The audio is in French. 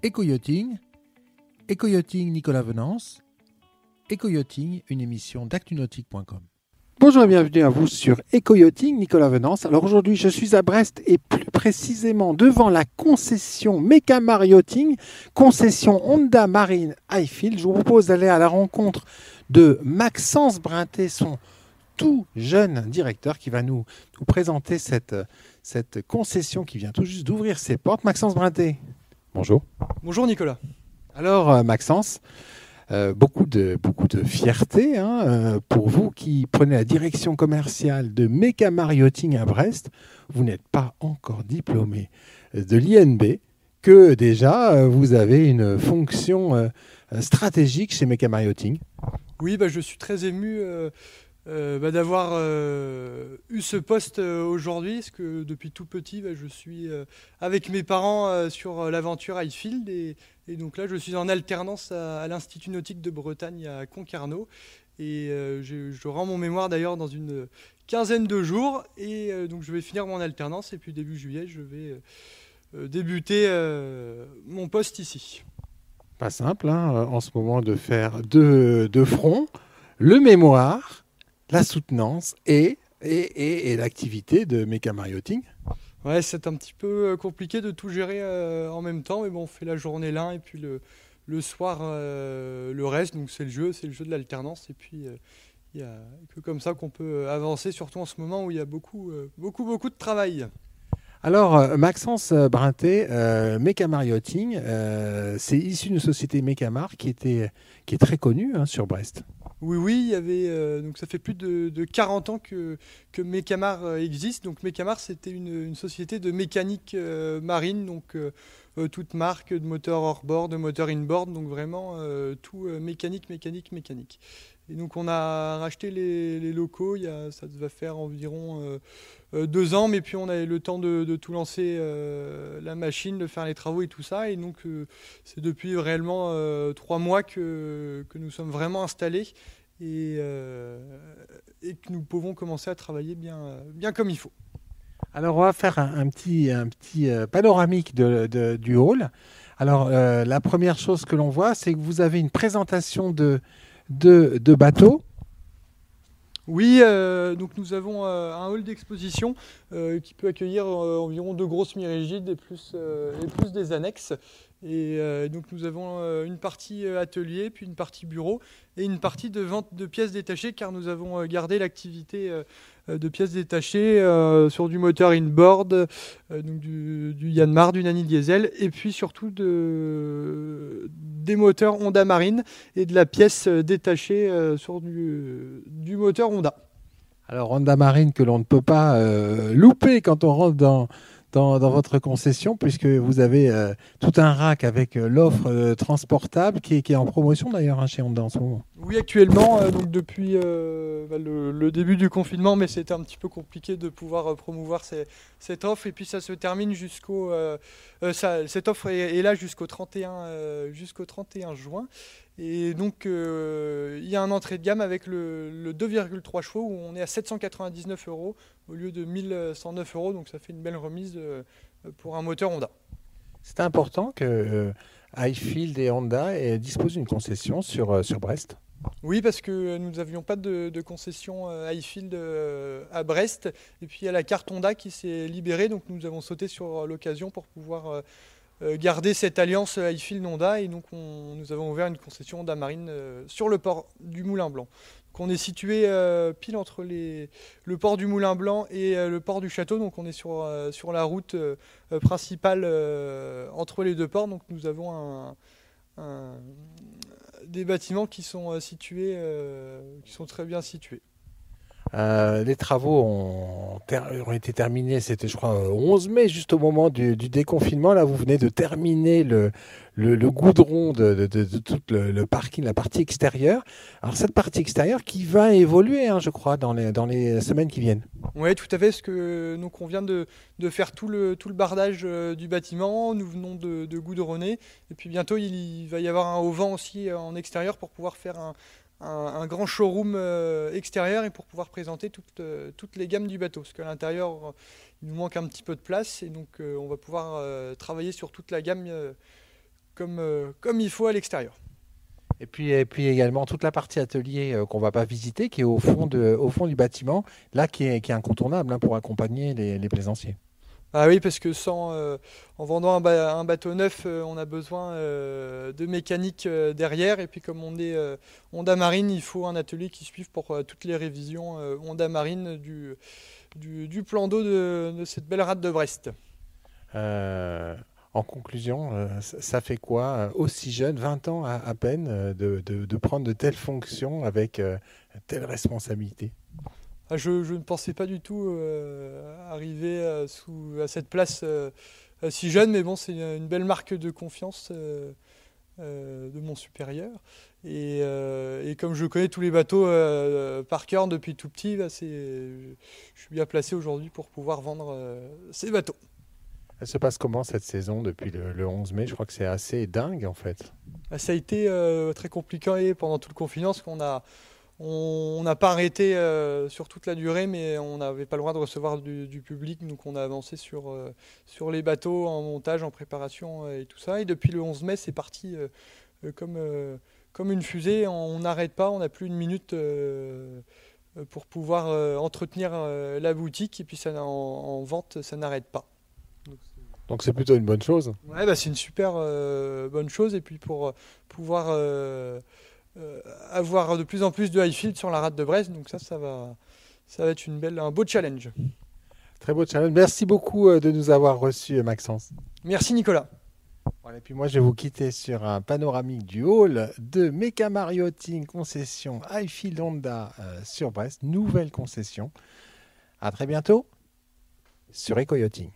Éco-yachting, Éco-yachting Nicolas Venance, Éco-yachting, une émission d'actunautique.com. Bonjour et bienvenue à vous sur Éco-yachting Nicolas Venance. Alors aujourd'hui, je suis à Brest et plus précisément devant la concession Mecamar Yachting, concession Honda Marine Highfield. Je vous propose d'aller à la rencontre de Maxence Brinté, son tout jeune directeur qui va nous, présenter cette, cette concession qui vient tout juste d'ouvrir ses portes. Maxence Brinté, bonjour. Bonjour Nicolas. Alors euh, Maxence, euh, beaucoup, de, beaucoup de fierté hein, euh, pour vous qui prenez la direction commerciale de Meca Marioting à Brest. Vous n'êtes pas encore diplômé de l'INB, que déjà vous avez une fonction stratégique chez Meca Marioting. Oui, bah, je suis très ému euh, bah, d'avoir euh, eu ce poste euh, aujourd'hui, parce que depuis tout petit, bah, je suis avec mes parents sur l'aventure Highfield, et, donc là, je suis en alternance à, l'Institut nautique de Bretagne à Concarneau, et je, rends mon mémoire d'ailleurs dans une quinzaine de jours, et donc je vais finir mon alternance, et puis début juillet, je vais débuter mon poste ici. Pas simple, hein, en ce moment, de faire deux, deux fronts, le mémoire la soutenance et, et, et, l'activité de Mecha Marioting Ouais, c'est un petit peu euh, compliqué de tout gérer euh, en même temps, mais bon, on fait la journée l'un et puis le, le soir euh, le reste. Donc c'est le jeu, c'est le jeu de l'alternance. Et puis il n'y a que comme ça qu'on peut avancer, surtout en ce moment où il y a beaucoup, beaucoup, beaucoup de travail. Alors, Maxence Brinté, euh, Yachting, c'est issu d'une société Mecamar qui, était, qui est très connue hein, sur Brest. Oui, oui, il y avait, euh, donc ça fait plus de, de 40 ans que, que Mecamar euh, existe. Donc Mecamar, c'était une, société de mécanique euh, marine, donc toute marque de moteur hors-bord, de moteur in-board, donc vraiment tout mécanique, mécanique, mécanique. Et donc on a racheté les, locaux, il y a, ça va faire environ deux ans, mais puis on a eu le temps de, tout lancer, la machine, de faire les travaux et tout ça. Et donc c'est depuis réellement trois mois que, nous sommes vraiment installés et, euh, que nous pouvons commencer à travailler bien, comme il faut. Alors on va faire un, petit, un petit euh, panoramique du hall. Alors euh, la première chose que l'on voit, c'est que vous avez une présentation de, de, bateaux. Oui, donc nous avons un hall d'exposition qui peut accueillir environ deux grosses mirigides et et plus des annexes. Et euh, donc nous avons euh, une partie euh, atelier, puis une partie bureau et une partie de vente de pièces détachées car nous avons gardé l'activité de pièces détachées sur du moteur inboard, donc du, du, Yanmar, du Nani Diesel et puis surtout de, des moteurs Honda Marine et de la pièce détachée sur du moteur Honda. Alors Honda Marine que l'on ne peut pas louper quand on rentre dans dans, votre concession, puisque vous avez euh, tout un rack avec euh, l'offre euh, transportable qui est, en promotion d'ailleurs hein, chez Honda en ce moment. Oui, actuellement, donc depuis bah, le, début du confinement, mais c'était un petit peu compliqué de pouvoir promouvoir cette offre. Et puis ça se termine jusqu'au. cette offre est, là jusqu'au 31, jusqu'au 31 juin. Et donc, il y a un entrée de gamme avec le, le 2,3 chevaux où on est à 799 euros au lieu de 1109 euros. Donc ça fait une belle remise euh, pour un moteur Honda. C'est important que euh, Highfield et Honda disposent d'une concession sur, euh, sur Brest oui, parce que nous n'avions pas de, concession Highfield à Brest. Et puis il y a la carte Honda qui s'est libérée, donc nous avons sauté sur l'occasion pour pouvoir garder cette alliance Highfield-Honda. Et donc nous avons ouvert une concession Honda Marine sur le port du Moulin Blanc. On est situé euh, pile entre le port du Moulin Blanc et euh, le port du Château. Donc on est sur, euh, sur la route principale entre les deux ports. Donc nous avons des bâtiments qui sont situés, qui sont très bien situés. Les travaux ont, été terminés, c'était je crois 11 mai, juste au moment du, déconfinement. Là, vous venez de terminer le, le, goudron de, tout le, parking, la partie extérieure. Alors cette partie extérieure qui va évoluer, hein, je crois, dans les, semaines qui viennent. Oui, tout à fait. Parce que donc on vient de, faire tout le, le bardage euh, du bâtiment. Nous venons de, goudronner. Et puis bientôt, il, va y avoir un auvent aussi euh, en extérieur pour pouvoir faire un, grand showroom euh, extérieur et pour pouvoir présenter toutes, toutes les gammes du bateau. Parce qu'à l'intérieur, il nous manque un petit peu de place. Et donc, on va pouvoir travailler sur toute la gamme comme, il faut à l'extérieur. Et puis, et puis également toute la partie atelier qu'on qu'on va pas visiter, qui est au fond, de, au fond du bâtiment, là qui est, incontournable hein, pour accompagner les plaisanciers. Ah oui, parce que sans, euh, en vendant un, bateau neuf, euh, on a besoin euh, de mécanique derrière. Et puis comme on est Honda Marine, il faut un atelier qui suive pour toutes les révisions Honda Marine du, du, plan d'eau de, cette belle rade de Brest. en conclusion, ça fait quoi, aussi jeune, 20 ans à, peine, de, de, prendre de telles fonctions avec telle responsabilité? Ah, je, ne pensais pas du tout euh, arriver à, sous, à, cette place euh, si jeune, mais bon, c'est une belle marque de confiance euh, de mon supérieur. Et, comme je connais tous les bateaux par cœur depuis tout petit, bah, je suis bien placé aujourd'hui pour pouvoir vendre ces bateaux. Elle se passe comment cette saison depuis le, 11 mai? Je crois que c'est assez dingue en fait. Bah, ça a été très compliqué pendant tout le confinement parce qu'on a, on n'a pas arrêté euh, sur toute la durée, mais on n'avait pas le droit de recevoir du, public, donc on a avancé sur, euh, sur les bateaux en montage, en préparation euh, et tout ça. Et depuis le 11 mai, c'est parti comme, comme une fusée. On n'arrête pas, on n'a plus une minute pour pouvoir entretenir la boutique, et puis ça, en, vente, ça n'arrête pas. Donc c'est plutôt une bonne chose. Ouais, bah, c'est une super bonne chose, et puis pour pouvoir avoir de plus en plus de high field sur la rade de Brest. Donc ça, ça va, ça va être une belle, un beau challenge. Très beau challenge. Merci beaucoup euh, de nous avoir reçus, Maxence. Merci, Nicolas. et puis moi, je vais vous quitter sur un panoramique du hall de Mecha Marioting concession Highfield Honda euh, sur Brest. Nouvelle concession. À très bientôt sur Eco Yachting.